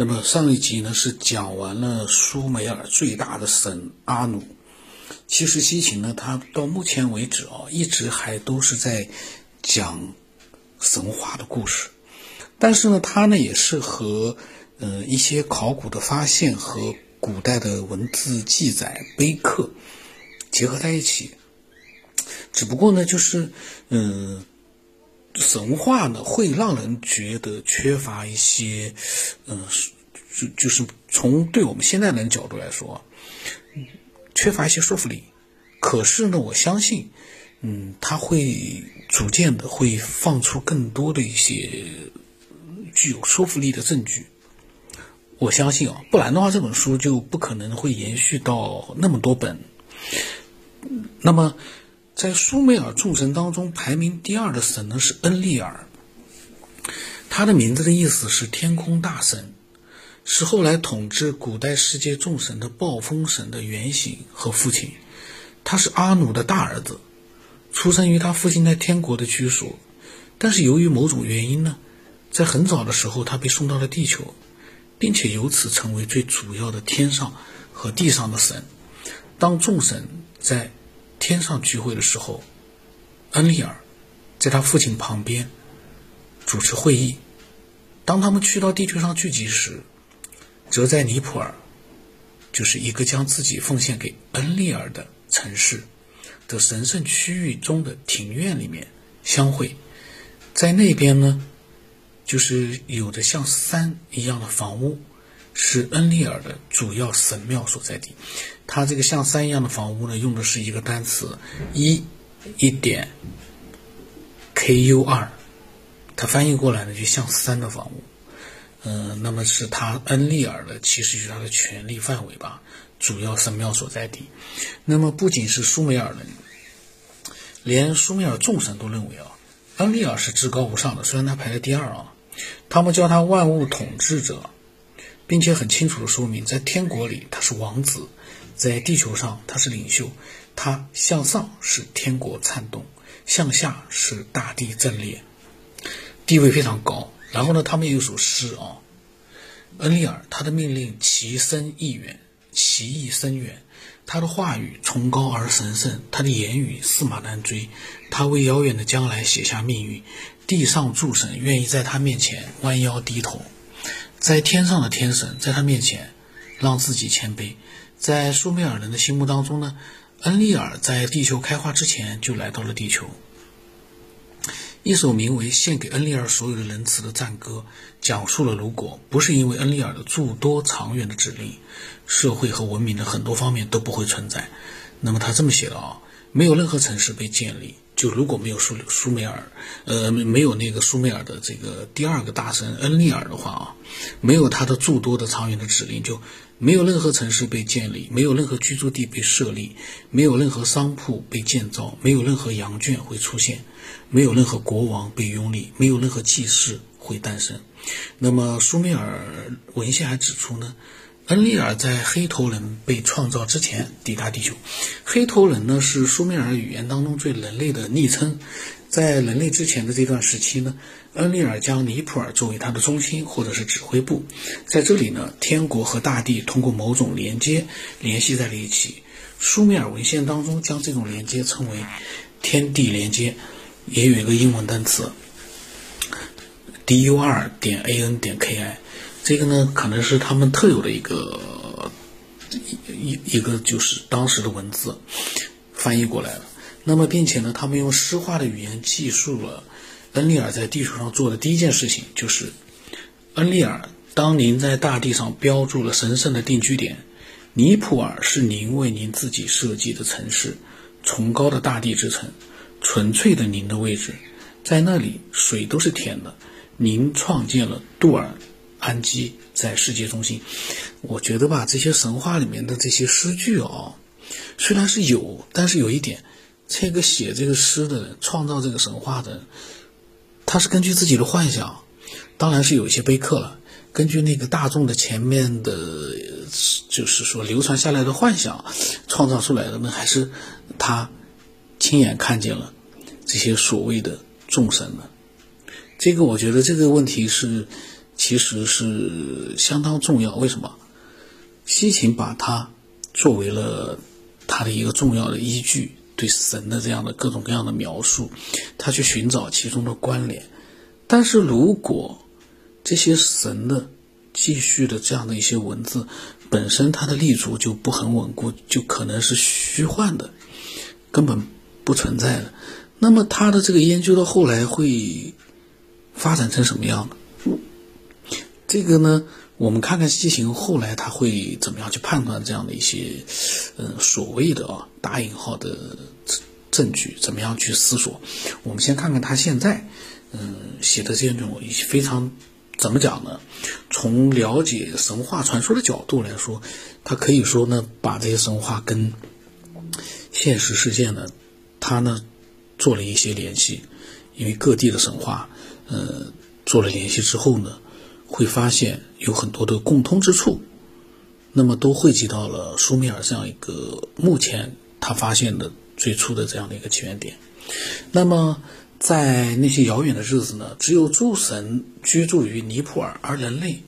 那么上一集呢是讲完了苏美尔最大的神阿努。其实西秦呢，他到目前为止啊，一直还都是在讲神话的故事。但是呢，他呢也是和呃一些考古的发现和古代的文字记载碑刻结合在一起。只不过呢，就是嗯。神话呢，会让人觉得缺乏一些，嗯，就就是从对我们现代人角度来说，缺乏一些说服力。可是呢，我相信，嗯，他会逐渐的会放出更多的一些具有说服力的证据。我相信啊，不然的话，这本书就不可能会延续到那么多本。那么。在苏美尔众神当中，排名第二的神呢是恩利尔。他的名字的意思是天空大神，是后来统治古代世界众神的暴风神的原型和父亲。他是阿努的大儿子，出生于他父亲在天国的居所。但是由于某种原因呢，在很早的时候他被送到了地球，并且由此成为最主要的天上和地上的神。当众神在天上聚会的时候，恩利尔在他父亲旁边主持会议。当他们去到地球上聚集时，则在尼普尔，就是一个将自己奉献给恩利尔的城市的神圣区域中的庭院里面相会。在那边呢，就是有着像山一样的房屋。是恩利尔的主要神庙所在地，它这个像山一样的房屋呢，用的是一个单词一一点 K U 二，它翻译过来呢就像山的房屋，嗯，那么是他恩利尔的，其实就是他的权力范围吧，主要神庙所在地。那么不仅是苏美尔人，连苏美尔众神都认为啊，恩利尔是至高无上的，虽然他排在第二啊，他们叫他万物统治者。并且很清楚的说明，在天国里他是王子，在地球上他是领袖。他向上是天国颤动，向下是大地震裂，地位非常高。然后呢，他们有首诗啊，恩利尔他的命令其深意远，其意深远。他的话语崇高而神圣，他的言语驷马难追。他为遥远的将来写下命运，地上诸神愿意在他面前弯腰低头。在天上的天神在他面前，让自己谦卑。在苏美尔人的心目当中呢，恩利尔在地球开化之前就来到了地球。一首名为《献给恩利尔所有的仁慈的赞歌》，讲述了如果不是因为恩利尔的诸多长远的指令，社会和文明的很多方面都不会存在。那么他这么写的啊，没有任何城市被建立。就如果没有苏苏美尔，呃，没有那个苏美尔的这个第二个大神恩利尔的话啊，没有他的诸多的长远的指令，就没有任何城市被建立，没有任何居住地被设立，没有任何商铺被建造，没有任何羊圈会出现，没有任何国王被拥立，没有任何祭祀会诞生。那么苏美尔文献还指出呢？恩利尔在黑头人被创造之前抵达地球。黑头人呢是苏美尔语言当中最人类的昵称。在人类之前的这段时期呢，恩利尔将尼普尔作为他的中心或者是指挥部。在这里呢，天国和大地通过某种连接联系在了一起。苏美尔文献当中将这种连接称为天地连接，也有一个英文单词 d u r 点 a n 点 k i。这个呢，可能是他们特有的一个一一个就是当时的文字翻译过来了。那么，并且呢，他们用诗化的语言记述了恩利尔在地球上做的第一件事情，就是恩利尔，当您在大地上标注了神圣的定居点，尼普尔是您为您自己设计的城市，崇高的大地之城，纯粹的您的位置，在那里水都是甜的，您创建了杜尔。安基在世界中心，我觉得吧，这些神话里面的这些诗句哦，虽然是有，但是有一点，这个写这个诗的人，创造这个神话的，他是根据自己的幻想，当然是有一些碑刻了，根据那个大众的前面的，就是说流传下来的幻想创造出来的呢，还是他亲眼看见了这些所谓的众神呢？这个我觉得这个问题是。其实是相当重要。为什么？西秦把它作为了他的一个重要的依据，对神的这样的各种各样的描述，他去寻找其中的关联。但是如果这些神的继续的这样的一些文字本身，它的立足就不很稳固，就可能是虚幻的，根本不存在的。那么他的这个研究到后来会发展成什么样呢？这个呢，我们看看西行后来他会怎么样去判断这样的一些，呃，所谓的啊打引号的证据，怎么样去思索？我们先看看他现在，嗯，写的这种一些非常怎么讲呢？从了解神话传说的角度来说，他可以说呢，把这些神话跟现实事件呢，他呢。做了一些联系，因为各地的神话，呃，做了联系之后呢，会发现有很多的共通之处，那么都汇集到了苏美尔这样一个目前他发现的最初的这样的一个起源点。那么在那些遥远的日子呢，只有诸神居住于尼泊尔，而人类